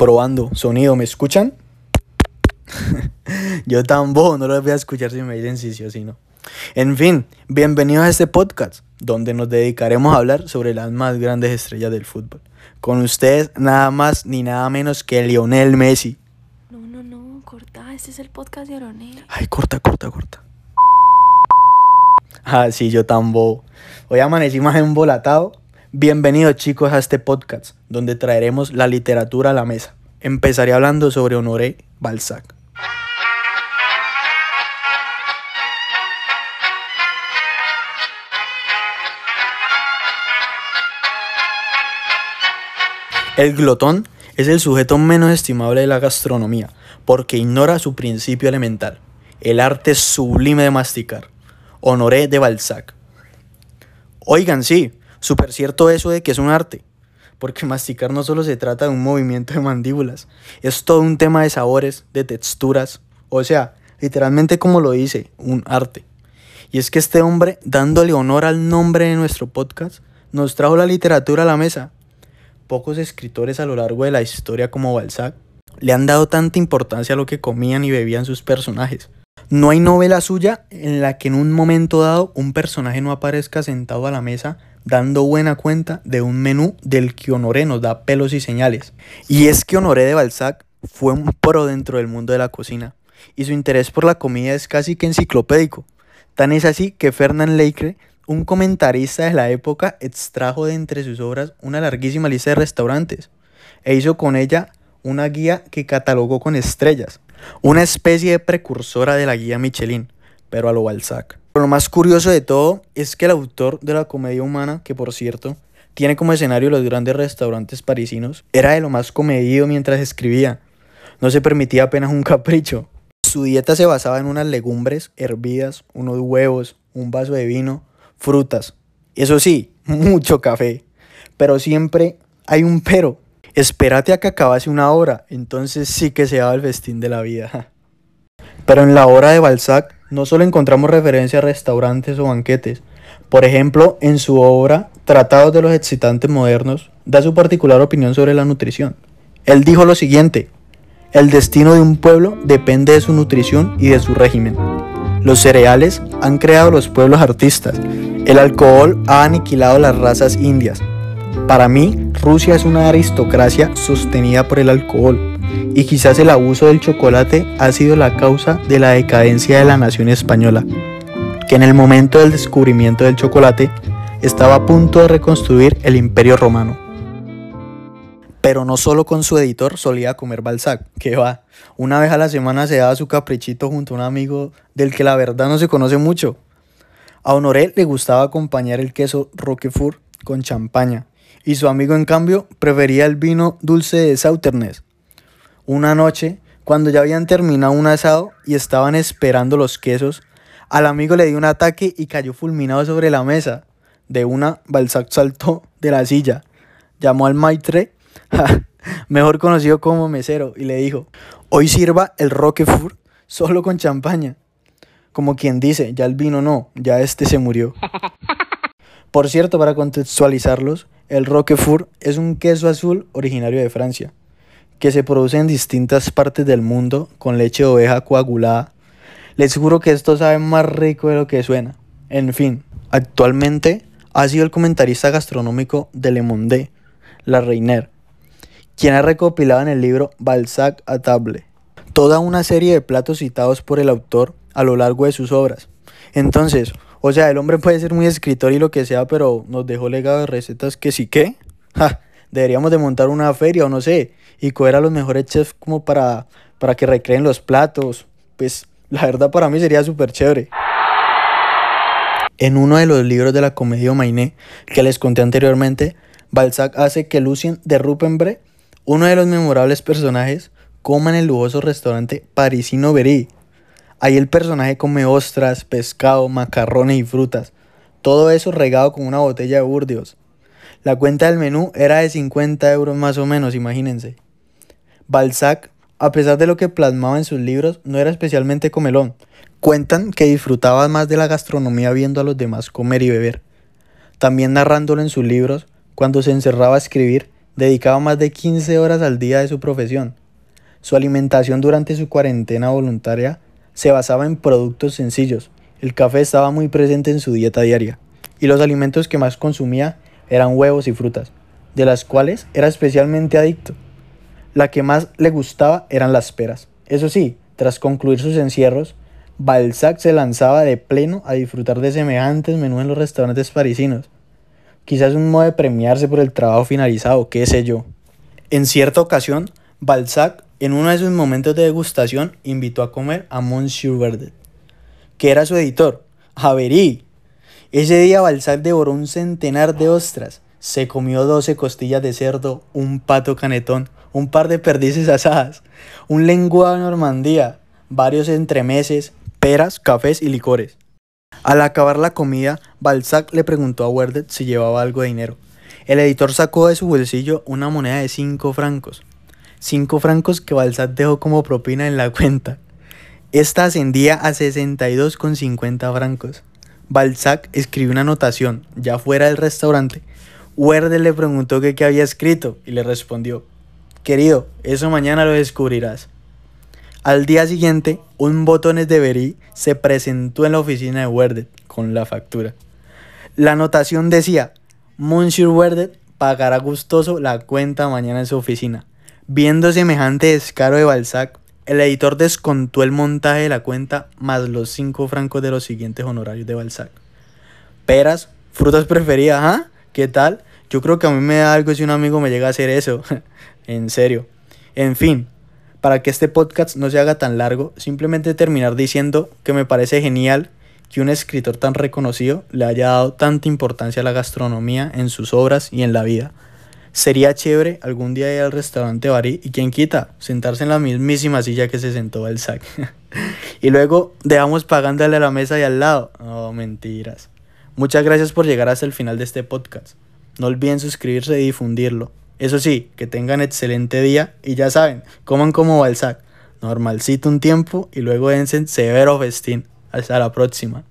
Probando, sonido, ¿me escuchan? Yo tan bobo no lo voy a escuchar si me dicen sí, sí o sí no. En fin, bienvenidos a este podcast, donde nos dedicaremos a hablar sobre las más grandes estrellas del fútbol. Con ustedes, nada más ni nada menos que Lionel Messi. No, no, no, corta, este es el podcast de Aronel. Ay, corta, corta, corta. Ah, sí, yo tan bobo. Hoy amanecí más embolatado. Bienvenidos chicos a este podcast, donde traeremos la literatura a la mesa. Empezaré hablando sobre Honoré Balzac. El glotón es el sujeto menos estimable de la gastronomía, porque ignora su principio elemental, el arte sublime de masticar. Honoré de Balzac. Oigan, sí, súper cierto eso de que es un arte, porque masticar no solo se trata de un movimiento de mandíbulas, es todo un tema de sabores, de texturas, o sea, literalmente como lo dice, un arte. Y es que este hombre, dándole honor al nombre de nuestro podcast, nos trajo la literatura a la mesa. Pocos escritores a lo largo de la historia como Balzac le han dado tanta importancia a lo que comían y bebían sus personajes. No hay novela suya en la que en un momento dado un personaje no aparezca sentado a la mesa dando buena cuenta de un menú del que Honoré nos da pelos y señales. Y es que Honoré de Balzac fue un pro dentro del mundo de la cocina y su interés por la comida es casi que enciclopédico. Tan es así que Fernand Leicre, un comentarista de la época, extrajo de entre sus obras una larguísima lista de restaurantes e hizo con ella una guía que catalogó con estrellas, una especie de precursora de la guía Michelin, pero a lo Balzac. Pero lo más curioso de todo es que el autor de la comedia humana, que por cierto tiene como escenario los grandes restaurantes parisinos, era de lo más comedido mientras escribía. No se permitía apenas un capricho. Su dieta se basaba en unas legumbres hervidas, unos huevos, un vaso de vino, frutas. Eso sí, mucho café. Pero siempre hay un pero. Espérate a que acabase una hora, entonces sí que se daba el festín de la vida. Pero en la obra de Balzac no solo encontramos referencia a restaurantes o banquetes. Por ejemplo, en su obra Tratados de los excitantes modernos, da su particular opinión sobre la nutrición. Él dijo lo siguiente, el destino de un pueblo depende de su nutrición y de su régimen. Los cereales han creado los pueblos artistas. El alcohol ha aniquilado las razas indias. Para mí, Rusia es una aristocracia sostenida por el alcohol, y quizás el abuso del chocolate ha sido la causa de la decadencia de la nación española, que en el momento del descubrimiento del chocolate estaba a punto de reconstruir el imperio romano. Pero no solo con su editor solía comer Balzac, que va, una vez a la semana se daba su caprichito junto a un amigo del que la verdad no se conoce mucho. A Honoré le gustaba acompañar el queso Roquefort con champaña, y su amigo en cambio prefería el vino dulce de Sauternes. Una noche, cuando ya habían terminado un asado y estaban esperando los quesos, al amigo le dio un ataque y cayó fulminado sobre la mesa. De una, Balzac saltó de la silla, llamó al maitre, mejor conocido como mesero, y le dijo, hoy sirva el Roquefort solo con champaña. Como quien dice, ya el vino no, ya este se murió. Por cierto, para contextualizarlos, el Roquefort es un queso azul originario de Francia, que se produce en distintas partes del mundo con leche de oveja coagulada. Les juro que esto sabe más rico de lo que suena. En fin, actualmente ha sido el comentarista gastronómico de Le Monde, La Reiner, quien ha recopilado en el libro Balzac a table toda una serie de platos citados por el autor a lo largo de sus obras. Entonces, o sea, el hombre puede ser muy escritor y lo que sea, pero nos dejó legado de recetas que sí que. deberíamos de montar una feria o no sé, y coger a los mejores chefs como para, para que recreen los platos. Pues la verdad para mí sería súper chévere. En uno de los libros de la comedia Mainé que les conté anteriormente, Balzac hace que Lucien de Rupembre, uno de los memorables personajes, coma en el lujoso restaurante parisino Bery. Ahí el personaje come ostras, pescado, macarrones y frutas. Todo eso regado con una botella de Burdeos. La cuenta del menú era de 50 euros más o menos, imagínense. Balzac, a pesar de lo que plasmaba en sus libros, no era especialmente comelón. Cuentan que disfrutaba más de la gastronomía viendo a los demás comer y beber. También narrándolo en sus libros, cuando se encerraba a escribir, dedicaba más de 15 horas al día de su profesión. Su alimentación durante su cuarentena voluntaria se basaba en productos sencillos. El café estaba muy presente en su dieta diaria y los alimentos que más consumía eran huevos y frutas, de las cuales era especialmente adicto. La que más le gustaba eran las peras. Eso sí, tras concluir sus encierros, Balzac se lanzaba de pleno a disfrutar de semejantes menús en los restaurantes parisinos. Quizás un modo de premiarse por el trabajo finalizado, qué sé yo. En cierta ocasión, Balzac, en uno de sus momentos de degustación, invitó a comer a Monsieur Verdet, que era su editor, Javery. Ese día Balzac devoró un centenar de ostras, se comió 12 costillas de cerdo, un pato canetón, un par de perdices asadas, un lenguado de Normandía, varios entremeses, peras, cafés y licores. Al acabar la comida, Balzac le preguntó a Werdet si llevaba algo de dinero. El editor sacó de su bolsillo una moneda de 5 francos. 5 francos que Balzac dejó como propina en la cuenta. Esta ascendía a 62,50 francos. Balzac escribió una anotación, ya fuera del restaurante. Werdet le preguntó qué había escrito y le respondió, Querido, eso mañana lo descubrirás. Al día siguiente, un botones de Berí se presentó en la oficina de Werdet con la factura. La anotación decía, Monsieur Werdet pagará gustoso la cuenta mañana en su oficina. Viendo semejante descaro de Balzac, el editor descontó el montaje de la cuenta más los 5 francos de los siguientes honorarios de Balzac. Peras, frutas preferidas, ¿ah? ¿Qué tal? Yo creo que a mí me da algo si un amigo me llega a hacer eso. en serio. En fin, para que este podcast no se haga tan largo, simplemente terminar diciendo que me parece genial que un escritor tan reconocido le haya dado tanta importancia a la gastronomía en sus obras y en la vida. Sería chévere algún día ir al restaurante Bari y quien quita, sentarse en la mismísima silla que se sentó el sac. y luego dejamos pagándole a la mesa de al lado. Oh, mentiras. Muchas gracias por llegar hasta el final de este podcast. No olviden suscribirse y difundirlo. Eso sí, que tengan excelente día y ya saben, coman como Balzac. Normalcito un tiempo y luego dense severo festín. Hasta la próxima.